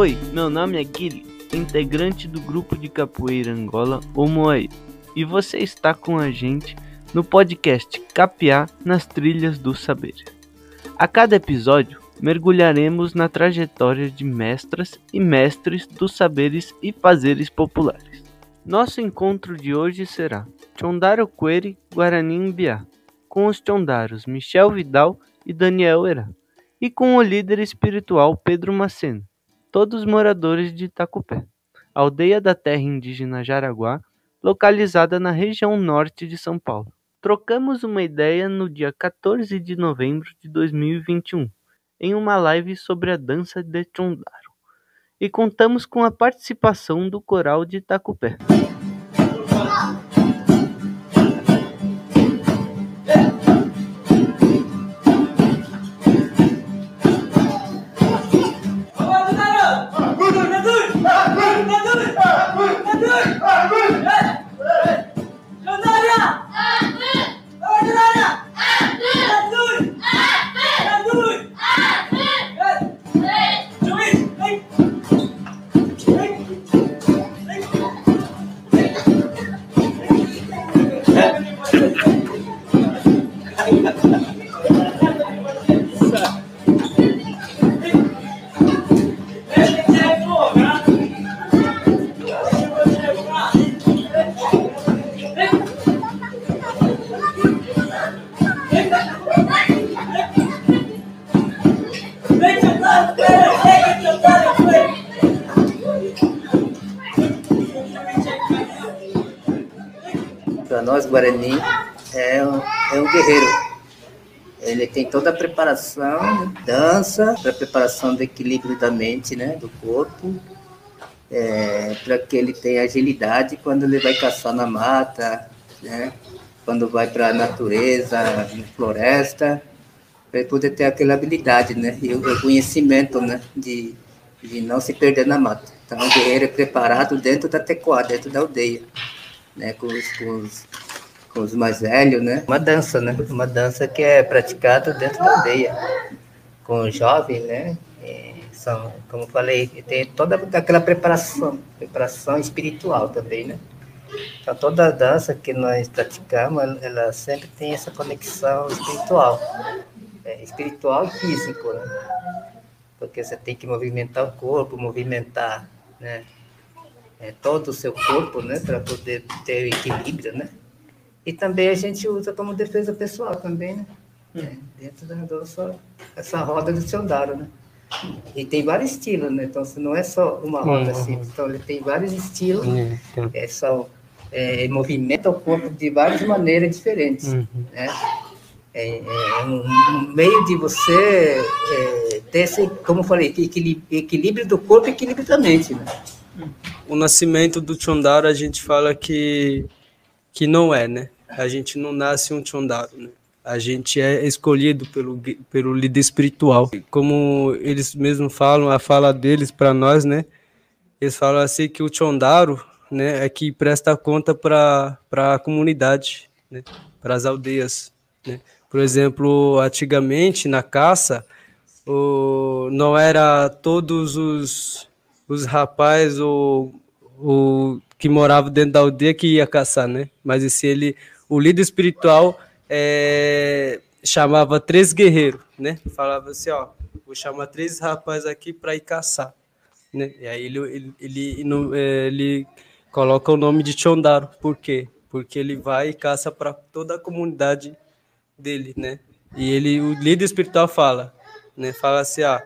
Oi, meu nome é Guilherme, integrante do grupo de capoeira Angola, o Moai, e você está com a gente no podcast Capiá nas Trilhas do Saber. A cada episódio, mergulharemos na trajetória de mestras e mestres dos saberes e fazeres populares. Nosso encontro de hoje será Chondaro Queri Guarani Imbiá, com os Chondaros Michel Vidal e Daniel Herá, e com o líder espiritual Pedro Maceno, todos moradores de Itacupé, aldeia da terra indígena Jaraguá, localizada na região norte de São Paulo. Trocamos uma ideia no dia 14 de novembro de 2021 em uma live sobre a dança de Chondaro e contamos com a participação do coral de Itacupé. Para nós, Guarani é um, é um guerreiro. Ele tem toda a preparação, dança, para preparação do equilíbrio da mente, né, do corpo, é, para que ele tenha agilidade quando ele vai caçar na mata, né, quando vai para a natureza, na floresta, para poder ter aquela habilidade, né, e o conhecimento, né, de, de não se perder na mata. Então, o guerreiro é preparado dentro da tecoa, dentro da aldeia, né, com os, com os, com os mais velhos, né, uma dança, né, uma dança que é praticada dentro da aldeia, com os jovens, né, são, como falei, tem toda aquela preparação, preparação espiritual também, né. Então, toda dança que nós praticamos, ela sempre tem essa conexão espiritual, é, espiritual e físico, né? Porque você tem que movimentar o corpo, movimentar, né? É, todo o seu corpo, né? Para poder ter equilíbrio, né? E também a gente usa como defesa pessoal também, né? É, dentro da nossa, essa roda do Sondaro, né? E tem vários estilos, né? Então, não é só uma roda assim. Então, ele tem vários estilos. É, são, é, movimenta o corpo de várias maneiras diferentes, Uhum. né? É, é um, um meio de você é, ter esse, como eu falei, equilíbrio, equilíbrio do corpo e equilíbrio da mente, né? O nascimento do Chondaro a gente fala que, que não é, né? A gente não nasce um Chondaro, né? A gente é escolhido pelo, pelo líder espiritual. Como eles mesmos falam, a fala deles para nós, né? Eles falam assim que o Chondaro, né, é que presta conta para a comunidade, né? Para as aldeias, né? Por exemplo, antigamente na caça, o, não era todos os, os rapazes ou, ou que moravam dentro da aldeia que ia caçar, né? Mas esse ele, o líder espiritual é, chamava três guerreiros, né? Falava assim, ó, vou chamar três rapazes aqui para ir caçar, né? E aí ele ele, ele, é, ele coloca o nome de Chondaro, por quê? Porque ele vai e caça para toda a comunidade dele, né? E ele, o líder espiritual fala, né? Fala assim, ah,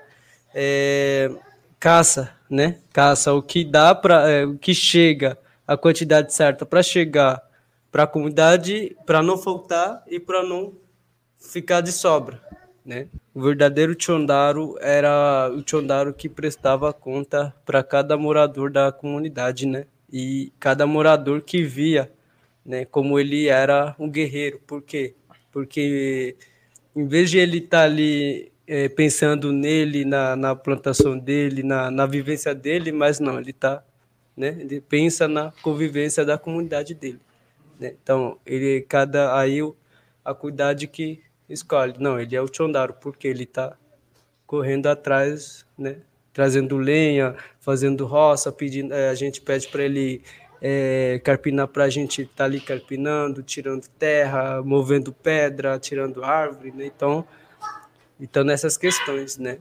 é, caça, né? Caça o que dá para, o que chega, a quantidade certa para chegar para a comunidade, para não faltar e para não ficar de sobra, né? O verdadeiro Chondaro era o Chondaro que prestava conta para cada morador da comunidade, né? E cada morador que via, né, como ele era um guerreiro. Por quê? Porque em vez de ele estar ali eh, pensando nele, na, na plantação dele, na, na vivência dele, mas não, ele tá, né? Ele pensa na convivência da comunidade dele, né? Então, ele cada aí a cuidade que escolhe. Não, ele é o Chondaro porque ele tá correndo atrás, né, trazendo lenha, fazendo roça, pedindo, é, a gente pede para ele é, carpinar para a gente estar tá ali carpinando, tirando terra, movendo pedra, tirando árvore, né? Então, então nessas questões, né?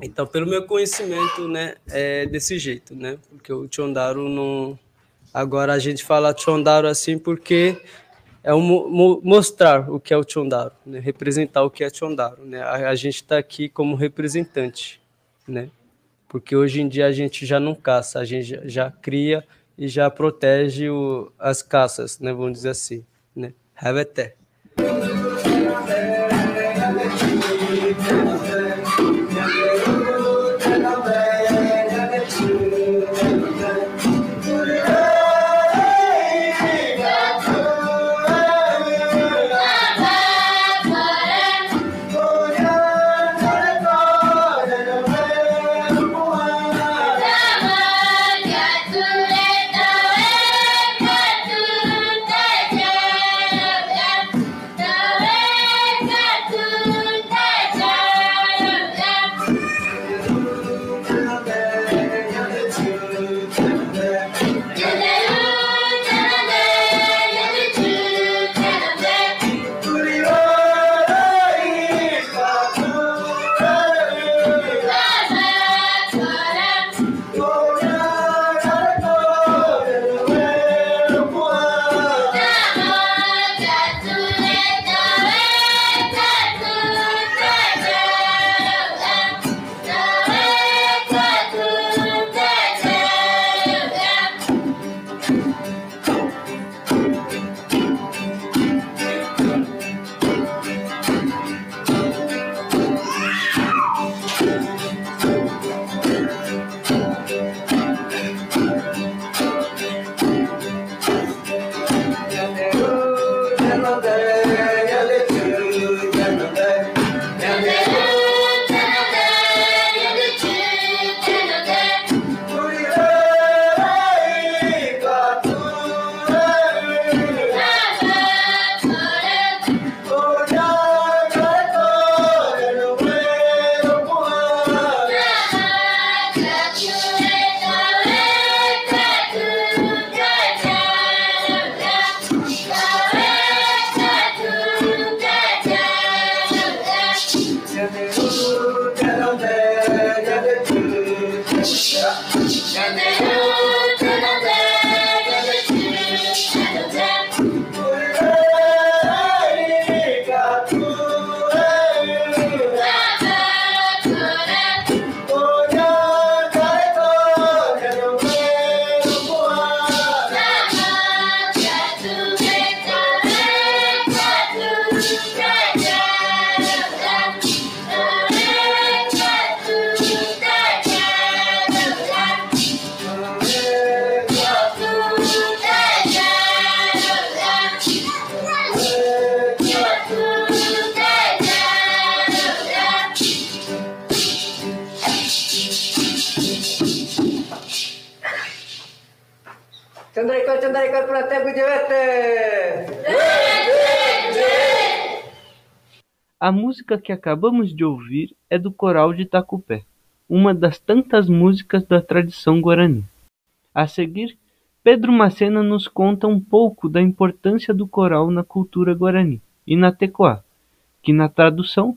Então, pelo meu conhecimento, né, é desse jeito, né? Porque o Chondaro não agora a gente fala Chondaro assim porque é um, mostrar o que é o Chondaro, né? representar o que é Chondaro. Né? A, a gente está aqui como representante, né? porque hoje em dia a gente já não caça, a gente já, já cria e já protege o, as caças, né? vamos dizer assim. Né? Reveté. Thank you. A música que acabamos de ouvir é do Coral de Tacupé, uma das tantas músicas da tradição guarani. A seguir, Pedro Macena nos conta um pouco da importância do coral na cultura guarani e na tecoá, que na tradução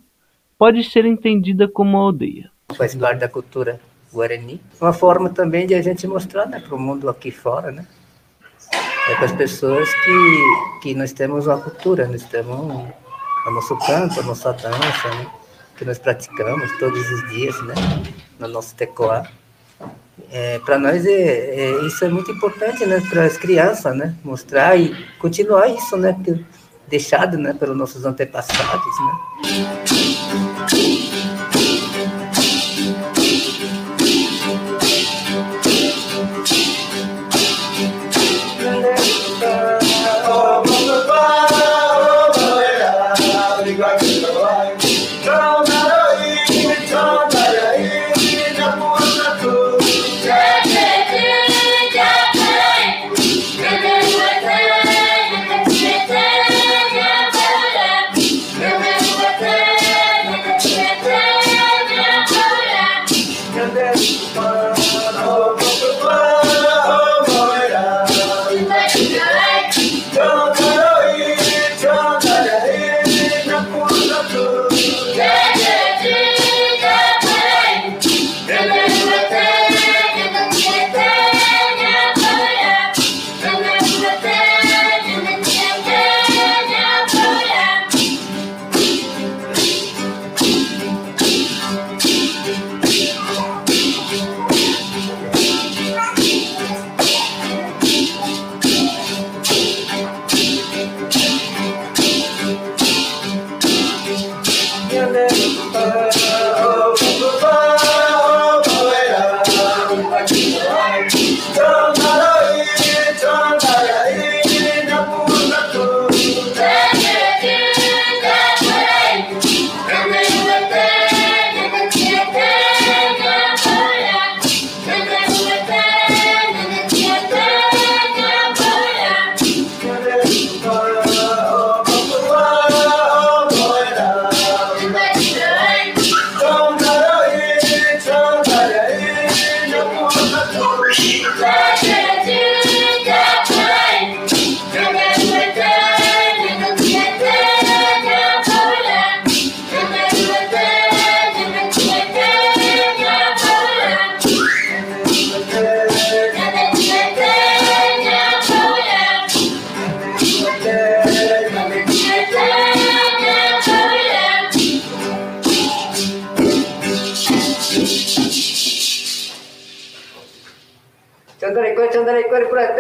pode ser entendida como aldeia. Faz parte da cultura guarani. Uma forma também de a gente mostrar né, para o mundo aqui fora, né? É para as pessoas que, que nós temos uma cultura, nós temos o nosso canto, a nossa dança, né? que nós praticamos todos os dias, né? no nosso tecoá. É, para nós é, é, isso é muito importante, né, para as crianças, né, mostrar e continuar isso, né, deixado, né, pelos nossos antepassados, né.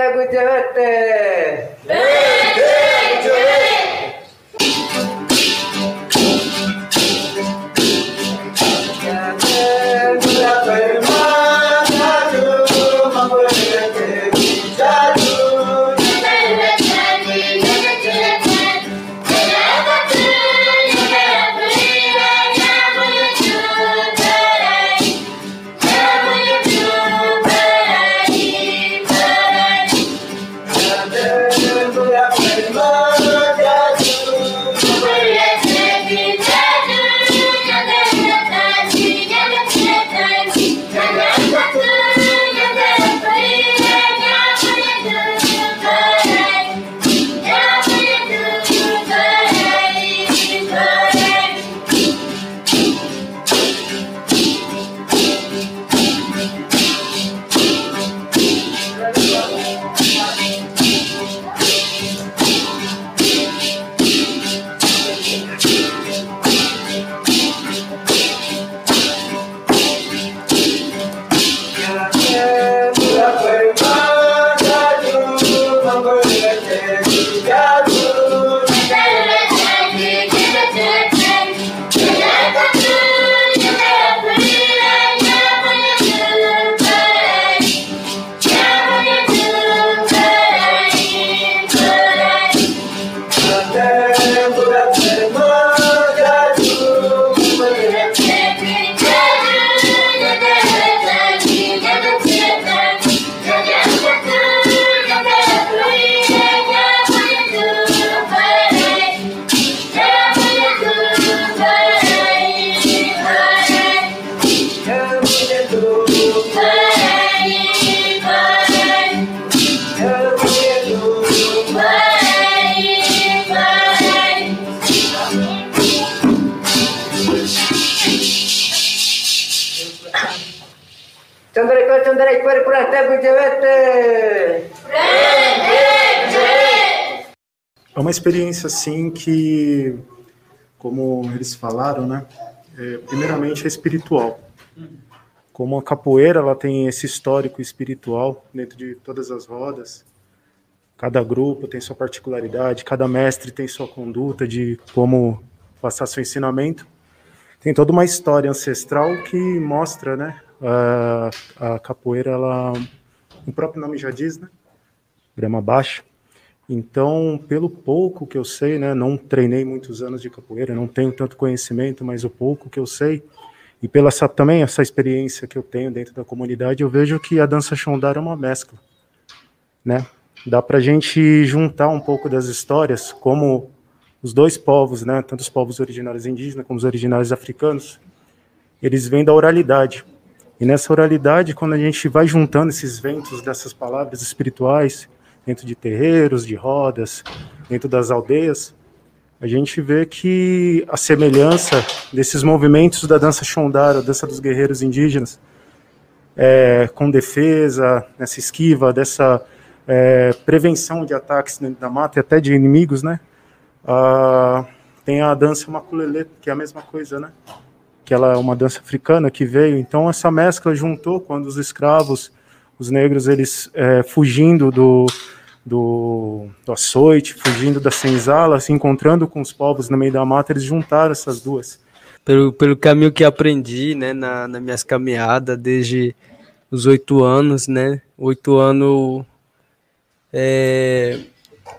É experiência assim que, como eles falaram, né? É, primeiramente é espiritual. Como a capoeira, ela tem esse histórico espiritual dentro de todas as rodas. Cada grupo tem sua particularidade, cada mestre tem sua conduta de como passar seu ensinamento. Tem toda uma história ancestral que mostra, né? A, a capoeira, ela, o próprio nome já diz, né? Grama baixa então, pelo pouco que eu sei, né, não treinei muitos anos de capoeira, não tenho tanto conhecimento, mas o pouco que eu sei, e pela essa, também essa experiência que eu tenho dentro da comunidade, eu vejo que a dança Xondara é uma mescla, né? Dá para a gente juntar um pouco das histórias, como os dois povos, né, tanto os povos originários indígenas como os originários africanos, eles vêm da oralidade. E nessa oralidade, quando a gente vai juntando esses ventos dessas palavras espirituais, dentro de terreiros, de rodas, dentro das aldeias, a gente vê que a semelhança desses movimentos da dança Shondara, a dança dos guerreiros indígenas, é, com defesa, nessa esquiva, dessa é, prevenção de ataques dentro da mata e até de inimigos, né? Ah, tem a dança maculelê, que é a mesma coisa, né? Que ela é uma dança africana que veio. Então essa mescla juntou quando os escravos, os negros, eles é, fugindo do, do, do açoite, fugindo da senzala, se encontrando com os povos no meio da mata, eles juntaram essas duas. Pelo, pelo caminho que aprendi, né, na, nas minhas caminhadas, desde os oito anos, né, oito anos, é,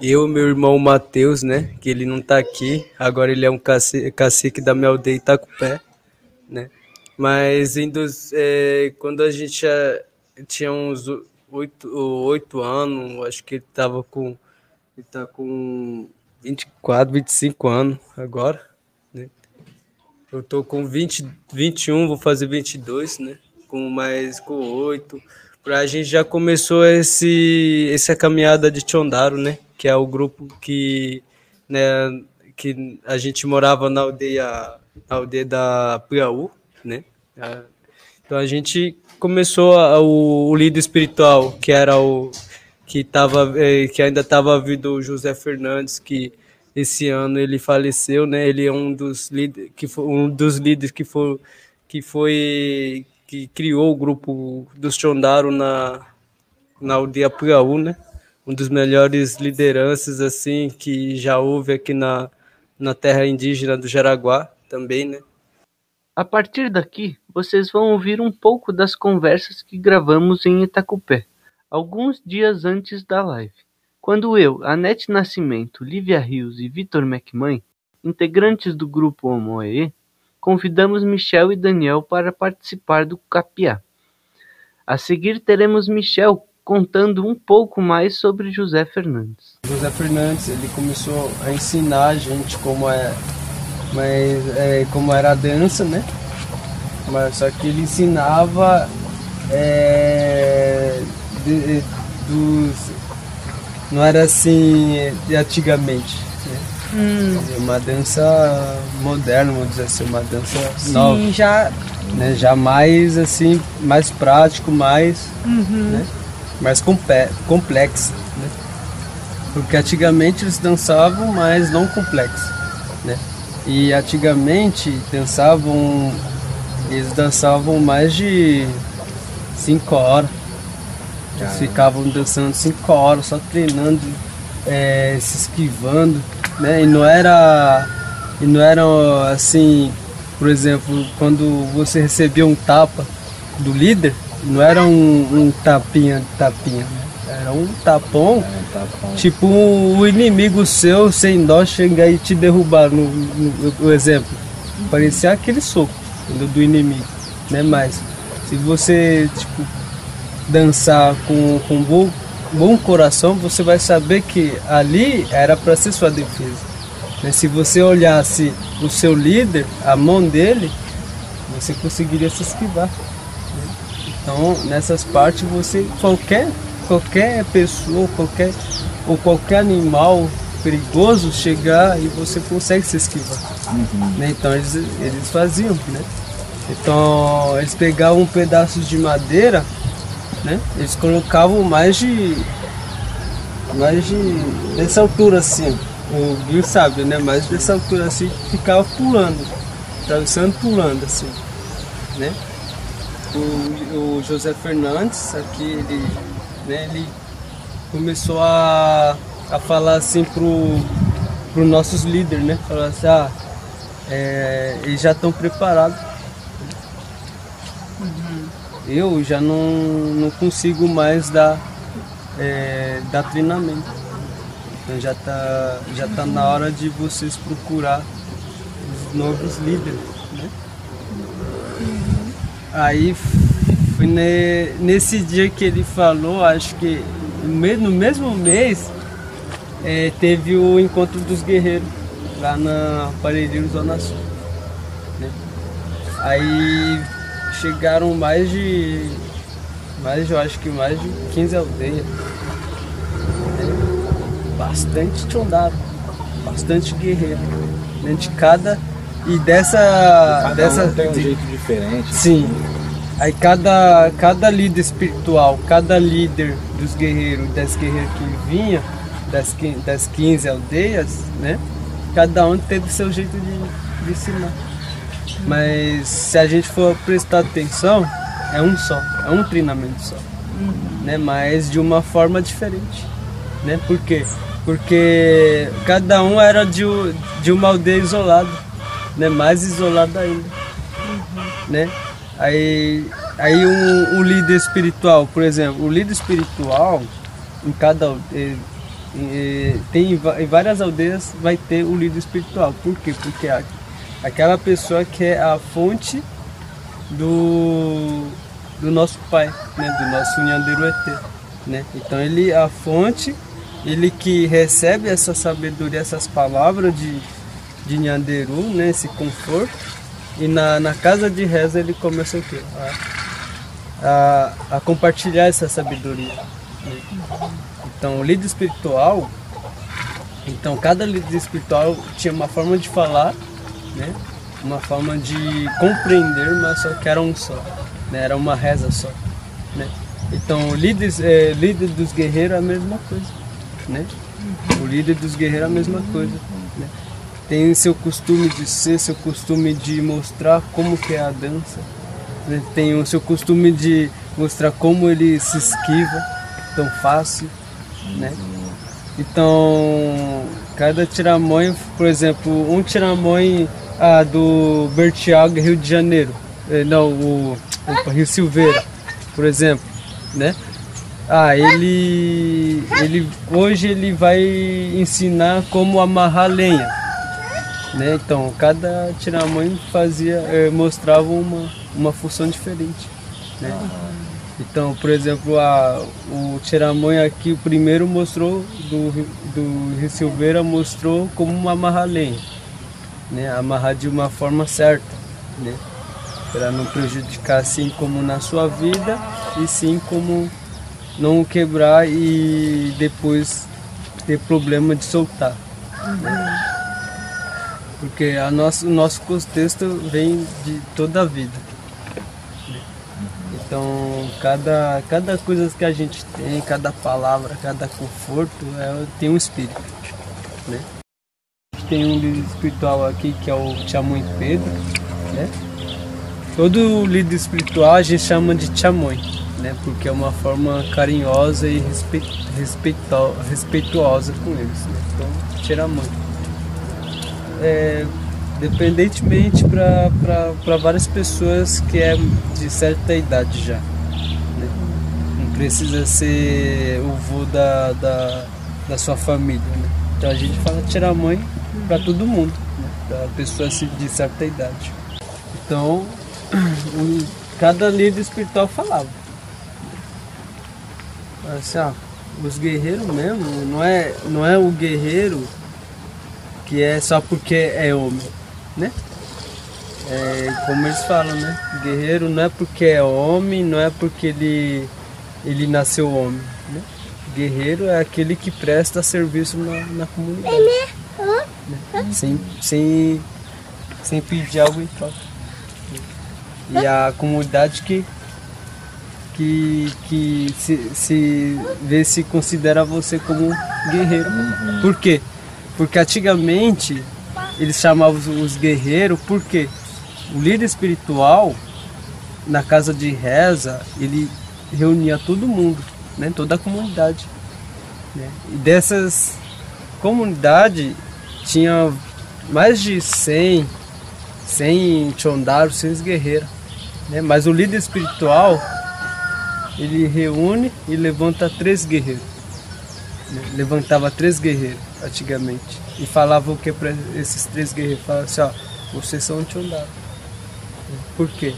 eu meu irmão Matheus, né, que ele não tá aqui, agora ele é um cacique, cacique da minha aldeia Itacupé, né, mas dos, é, quando a gente tinha uns oito, oito anos, acho que ele tava com. Ele tá com 24, 25 anos agora, né? Eu tô com 20, 21, vou fazer 22, né? Com mais com 8. Pra gente já começou esse essa caminhada de Chondaro, né? Que é o grupo que né, que a gente morava na aldeia na aldeia da Piauí, né? Então a gente começou a, o, o, líder espiritual, que era o que tava, é, que ainda estava vindo o José Fernandes, que esse ano ele faleceu, né? Ele é um dos líderes que foi um dos líderes que foi que foi que criou o grupo dos Chondaro na na aldeia Piauí, né? Um dos melhores lideranças assim que já houve aqui na na terra indígena do Jaraguá também, né? A partir daqui, vocês vão ouvir um pouco das conversas que gravamos em Itacupé, alguns dias antes da live, quando eu, Anete Nascimento, Lívia Rios e Vitor McMahon, integrantes do grupo Homoe, convidamos Michel e Daniel para participar do Capiá. A seguir teremos Michel contando um pouco mais sobre José Fernandes. José Fernandes, ele começou a ensinar a gente como é mas é, como era a dança, né? Mas só que ele ensinava é, de, de, dos, não era assim de antigamente, né? Hum. Uma dança moderna, vamos dizer assim, uma dança Sim, nova. já. Né? Já mais assim, mais prático, mais, uhum. né? mais complexo, né? Porque antigamente eles dançavam, mas não complexo, né? E antigamente dançavam, eles dançavam mais de 5 horas. Eles ficavam dançando 5 horas, só treinando, é, se esquivando, né? E não era. E não era assim, por exemplo, quando você recebia um tapa do líder, não era um, um tapinha, tapinha, né? Era um tapão, é, um tapão. tipo o inimigo seu sem dó chegar e te derrubar no, no, no exemplo. Parecia aquele soco do inimigo, né? Mas se você tipo dançar com, com bom, bom coração, você vai saber que ali era para ser sua defesa. Né? Se você olhasse o seu líder, a mão dele, você conseguiria se esquivar. Né? Então, nessas partes, você qualquer qualquer pessoa, qualquer ou qualquer animal perigoso chegar e você consegue se esquivar. Uhum. Né? Então eles, eles faziam, né? Então eles pegavam um pedaço de madeira, né? Eles colocavam mais de mais de dessa altura assim. O Gil sabe, né? Mais dessa altura assim, ficava pulando, atravessando, pulando assim, né? O, o José Fernandes aqui ele né, ele começou a, a falar assim pro, pro nossos líderes, né? Falar assim, ah, é, eles já estão preparados. Uhum. Eu já não, não consigo mais dar, é, dar treinamento. Então já tá, já tá na hora de vocês procurar os novos líderes. Né? Uhum. Aí nesse dia que ele falou, acho que no mesmo mês é, teve o encontro dos guerreiros lá na Parelheiro Zona Sul. Né? Aí chegaram mais de. Mais, eu acho que mais de 15 aldeias. É, bastante tchondaro, bastante guerreiro. Né, de cada. E dessa. Cada dessa um tem um jeito diferente. Sim. Aí cada, cada líder espiritual, cada líder dos guerreiros, das guerreiras que vinha, das, das 15 aldeias, né? Cada um teve seu jeito de, de ensinar. Mas se a gente for prestar atenção, é um só, é um treinamento só. Né? Mas de uma forma diferente. Né? Por quê? Porque cada um era de, de uma aldeia isolada, né? mais isolada ainda. Né? Aí, aí um, um líder espiritual, por exemplo, o líder espiritual em cada aldeia, eh, tem em várias aldeias vai ter o líder espiritual. Por quê? Porque a- aquela pessoa que é a fonte do, do nosso pai, né? do nosso Nhanderu ET. Né? Então ele é a fonte, ele que recebe essa sabedoria, essas palavras de, de Nhanderu, né? esse conforto, e na, na casa de reza ele começa o quê? A, a, a compartilhar essa sabedoria. né? Então o líder espiritual, então cada líder espiritual tinha uma forma de falar, né? uma forma de compreender, mas só que era um só, né? era uma reza só. Né? Então o líder, é, líder dos guerreiros é a mesma coisa. Né? O líder dos guerreiros é a mesma coisa. Né? Tem seu costume de ser, seu costume de mostrar como que é a dança. né? Tem o seu costume de mostrar como ele se esquiva tão fácil. Né? Então, cada tiramonho, por exemplo, um tiramonho ah, do Bertiaga, Rio de Janeiro, eh, não, o, opa, Rio Silveira, por exemplo, né? Ah, ele, ele hoje ele vai ensinar como amarrar lenha, né? Então, cada tiramonho fazia, eh, mostrava uma, uma função diferente, né? Então, por exemplo, a, o tiramonho aqui, o primeiro mostrou, do, do Rio Silveira, mostrou como amarrar lenha, né? Amarrar de uma forma certa, né? Para não prejudicar assim como na sua vida, e sim como não quebrar e depois ter problema de soltar. né? Porque a nosso, o nosso contexto vem de toda a vida. Então, cada, cada coisa que a gente tem, cada palavra, cada conforto, é, tem um espírito. Né? Tem um líder espiritual aqui que é o Chamui Pedro. Né? Todo líder espiritual a gente chama de Chamui, né? porque é uma forma carinhosa e respeito, respeito, respeituosa com eles. Né? Então, Tiramui. É, dependentemente para várias pessoas que é de certa idade já. né? Não precisa ser o vô da, da, da sua família. Né? Então a gente fala tirar mãe para todo mundo, né? para pessoas assim, de certa idade. Então, cada líder espiritual falava. Assim, ó, os guerreiros mesmo, não é, não é o guerreiro que é só porque é homem, né? É, como eles falam, né? Guerreiro não é porque é homem, não é porque ele, ele nasceu homem, né? Guerreiro é aquele que presta serviço na, na comunidade. né? Sem, sem, sem pedir algo em troca. E a comunidade que, que, que se, se vê se considera você como guerreiro. Por quê? Porque antigamente eles chamavam os- os guerreiros porque o líder espiritual na casa de reza ele reunia todo mundo, né? toda a comunidade. né? E dessas comunidades tinha mais de 100, 100 chondaros, 100 guerreiros. Né? Mas o líder espiritual ele reúne e levanta três guerreiros né? levantava três guerreiros antigamente e falava o que para esses três guerreiros? Falava assim, ó, vocês são Tchondá. Por quê?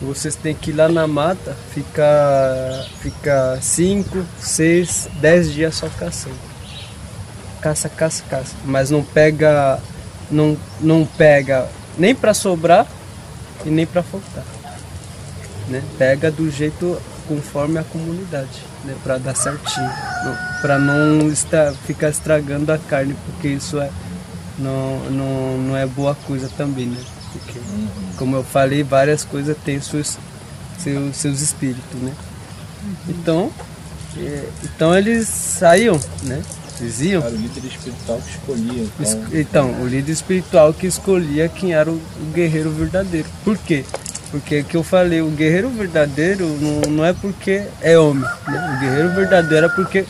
Vocês têm que ir lá na mata, ficar ficar cinco, seis, dez dias só caçando. Caça, caça, caça. Mas não pega, não, não pega nem para sobrar e nem para faltar. né? Pega do jeito conforme a comunidade, né? Para dar certinho, para não estar, ficar estragando a carne, porque isso é não, não, não é boa coisa também, né? Porque, como eu falei, várias coisas têm seus, seus, seus espíritos, né? Então, é, então eles saíam, né? Eles iam. Era o líder espiritual que escolhia. Então, então o líder espiritual que escolhia quem era o, o guerreiro verdadeiro. Por quê? Porque que eu falei, o guerreiro verdadeiro não, não é porque é homem. Né? O guerreiro verdadeiro é porque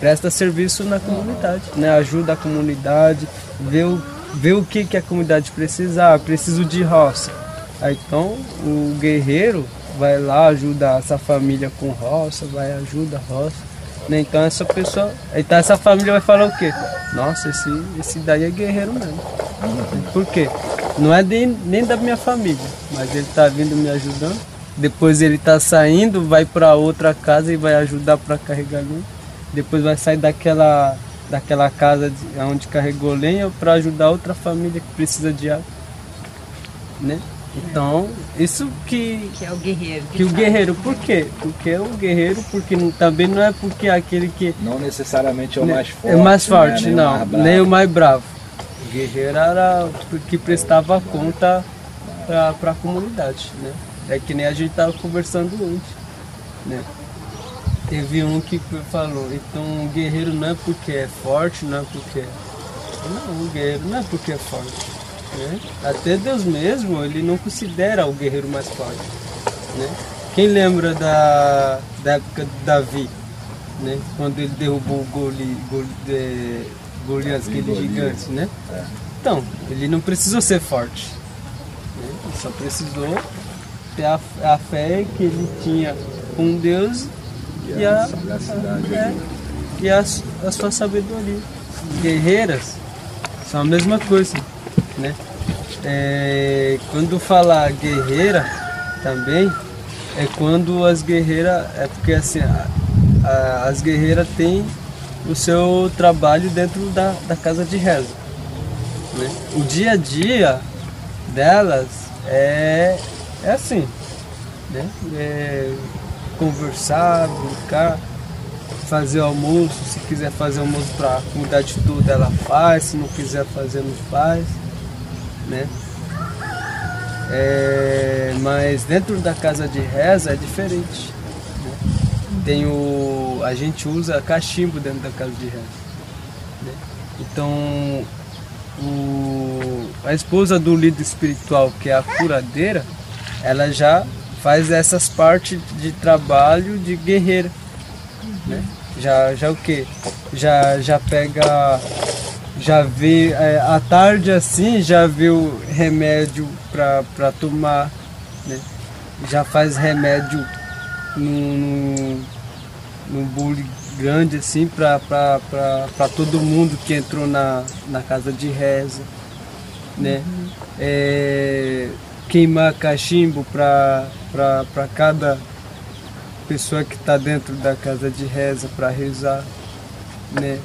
presta serviço na comunidade, né? ajuda a comunidade, vê o, vê o que, que a comunidade precisa. Ah, preciso de roça. Aí, então o guerreiro vai lá, ajuda essa família com roça, vai ajuda a roça. Né? Então essa pessoa. Então essa família vai falar o quê? Nossa, esse, esse daí é guerreiro mesmo. Por quê? Não é de, nem da minha família, mas ele está vindo me ajudando. Depois ele está saindo, vai para outra casa e vai ajudar para carregar lenha. Depois vai sair daquela, daquela casa de, onde carregou lenha para ajudar outra família que precisa de água. Né? Então, isso que. Que é o guerreiro. Que, que o guerreiro, por quê? Porque é o guerreiro, porque não, também não é porque é aquele que. Não necessariamente é o né, mais forte. É o mais forte, né? não. Nem o mais, nem o mais bravo. O guerreiro era o que prestava conta para a comunidade, né? É que nem a gente estava conversando antes, né? Teve um que falou, então o guerreiro não é porque é forte, não é porque. Não, o guerreiro não é porque é forte. Né? Até Deus mesmo, ele não considera o guerreiro mais forte. Né? Quem lembra da, da época de Davi, né? quando ele derrubou o Goli, Goli, de, Golias, aquele gigante, né? Então, ele não precisou ser forte. Né? Ele só precisou ter a, a fé que ele tinha com Deus e a, a, é, e a, a sua sabedoria. Guerreiras são a mesma coisa, né? É, quando falar guerreira também é quando as guerreiras é porque assim a, a, as guerreiras têm o seu trabalho dentro da, da casa de reza. Né? O dia a dia delas é, é assim, né? É conversar, brincar, fazer almoço, se quiser fazer almoço para a comunidade toda ela faz, se não quiser fazer não faz, né? É, mas dentro da casa de reza é diferente. Né? Tem o, a gente usa cachimbo dentro da casa de reza. Né? Então o, a esposa do líder espiritual, que é a curadeira, ela já faz essas partes de trabalho de guerreira. Né? Já, já o que? Já, já pega. Já vê é, à tarde assim, já o remédio para tomar, né? já faz remédio num, num bule grande assim para todo mundo que entrou na, na casa de reza. Né? É, queimar cachimbo para cada pessoa que está dentro da casa de reza para rezar, né?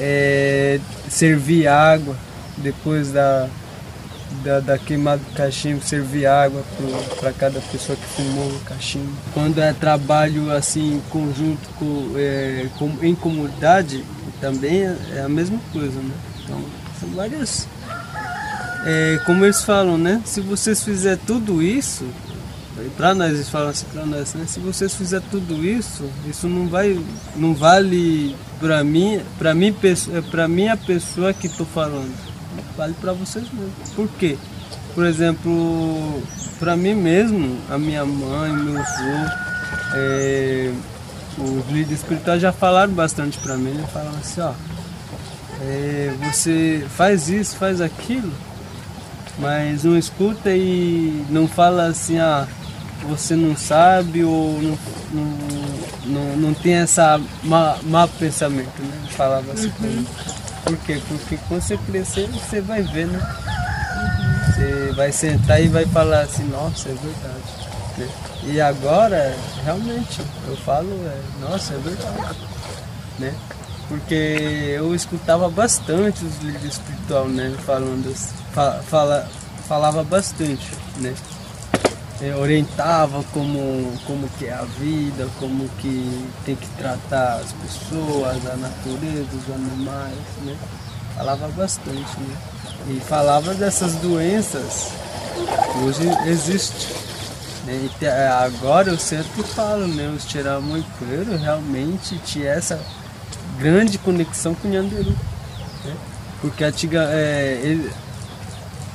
É, servir água depois da, da, da queimada do cachimbo, servir água para cada pessoa que fumou o cachimbo. Quando é trabalho assim conjunto, com, é, com, em comunidade, também é, é a mesma coisa, né? Então, são várias é, como eles falam, né? Se vocês fizerem tudo isso, para nós eles falam assim para nós, né? Se vocês fizerem tudo isso, isso não vai, não vale para mim, para mim, para mim a pessoa que estou falando, vale para vocês mesmo. Por quê? Por exemplo, para mim mesmo, a minha mãe, meu avô, é, os líderes espirituais já falaram bastante para mim, né? Falaram assim, ó, é, você faz isso, faz aquilo mas não escuta e não fala assim, ah, você não sabe ou não, não, não, tem essa má, má pensamento, né? Falava assim uhum. Por quê? Porque quando você crescer, você vai ver, né? Uhum. Você vai sentar e vai falar assim, nossa, é verdade. Né? E agora, realmente, eu falo, é, nossa, é verdade. Né? Porque eu escutava bastante os líderes espirituais, né? Falando assim fala, falava bastante, né? É, orientava como, como que é a vida, como que tem que tratar as pessoas, a natureza, os animais, né? Falava bastante, né? E falava dessas doenças que hoje existem. Né? E agora eu sempre falo, né? Os tiramoiqueiros realmente tinha essa grande conexão com o Nhanderu. Né? Porque antiga, é, ele,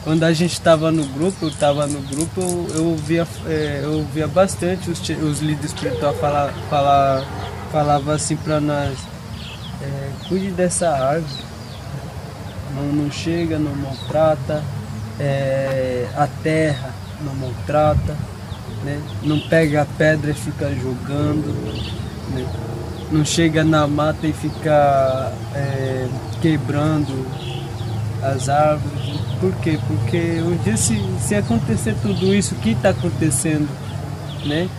quando a gente estava no grupo, eu estava no grupo, eu, eu ouvia, é, eu ouvia bastante os, os líderes espirituais falar, falar, falava assim para nós, é, cuide dessa árvore, não, não chega, não maltrata, é, a terra não maltrata, né? não pega a pedra e fica jogando, né? não chega na mata e fica é, quebrando as árvores. Por quê? Porque um dia se, se acontecer tudo isso que está acontecendo, né?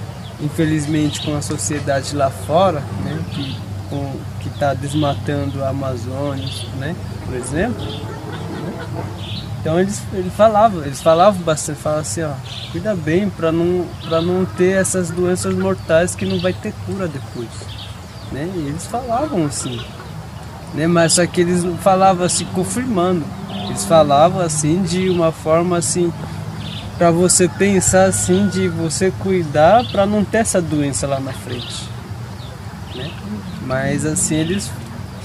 Infelizmente com a sociedade lá fora, né? Que está desmatando a Amazônia, né? Por exemplo. Né? Então eles, eles falavam, eles falavam bastante, falavam assim, ó, cuida bem para não, não ter essas doenças mortais que não vai ter cura depois. Né? E eles falavam assim. Né? Mas só que eles falavam assim, confirmando. Eles falavam assim de uma forma assim para você pensar assim de você cuidar para não ter essa doença lá na frente, né? Mas assim eles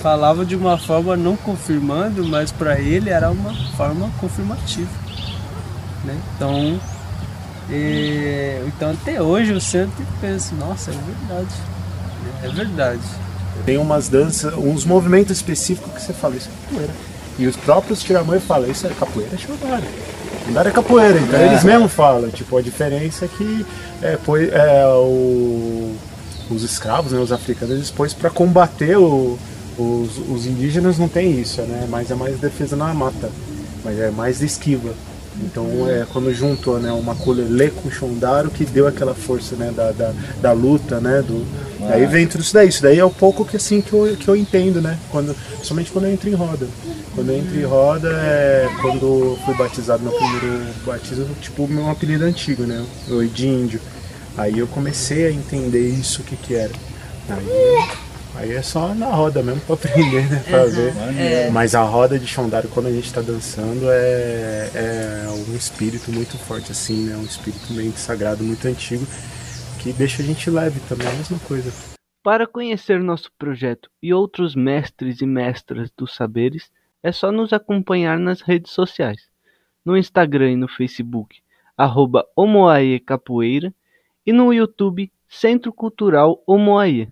falavam de uma forma não confirmando, mas para ele era uma forma confirmativa, né? Então, e, então até hoje eu sempre penso, nossa, é verdade, né? é verdade. Tem umas danças, uns movimentos específicos que você fala, isso é capoeira. E os próprios tiramãe falam, isso é capoeira, é. Xandara é capoeira, então é. eles mesmos falam, tipo, a diferença é que é, foi, é, o, os escravos, né, os africanos, eles pôs para combater o, os, os, indígenas não tem isso, né? Mas é mais defesa na mata, mas é mais esquiva. Então é quando juntou né, uma colelê com o Shondaro que deu aquela força né, da, da, da luta, né? Do, ah. Aí vem tudo isso daí. Isso daí é o pouco que assim que eu, que eu entendo, né? Quando, somente quando eu entro em roda. Quando eu entro em roda é quando fui batizado no primeiro batismo, tipo meu apelido antigo, né? O de índio. Aí eu comecei a entender isso o que que era. Aí Aí é só na roda mesmo pra aprender, né? Pra uhum. ver. É. Mas a roda de Shondaro, quando a gente tá dançando, é, é um espírito muito forte, assim, né? Um espírito meio sagrado, muito antigo, que deixa a gente leve também, é a mesma coisa. Para conhecer nosso projeto e outros mestres e mestras dos saberes, é só nos acompanhar nas redes sociais. No Instagram e no Facebook, arroba Capoeira, e no YouTube, Centro Cultural Omoaie.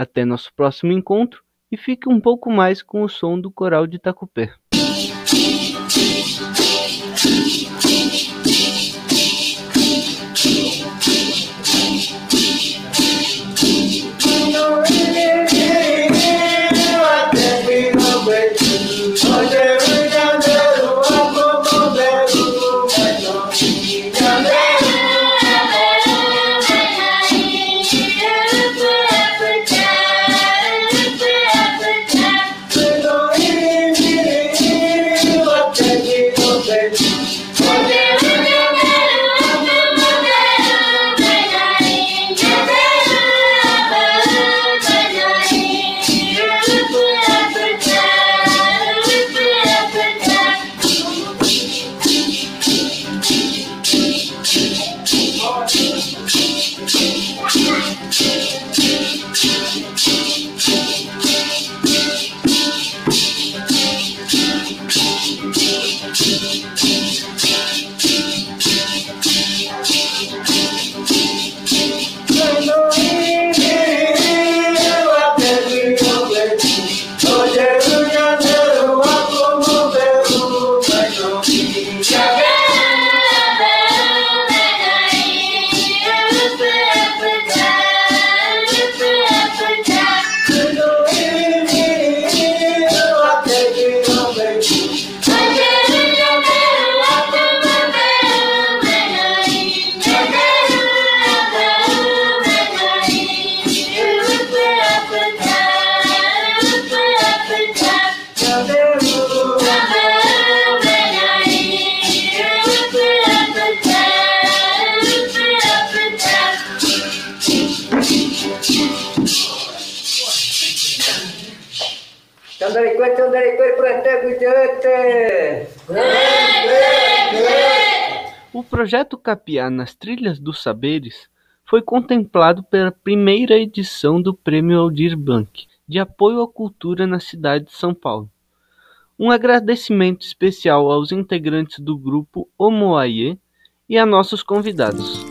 Até nosso próximo encontro e fique um pouco mais com o som do coral de Tacupé. Capiá nas Trilhas dos Saberes foi contemplado pela primeira edição do Prêmio Aldir Blanc de Apoio à Cultura na cidade de São Paulo. Um agradecimento especial aos integrantes do grupo Omoaie e a nossos convidados.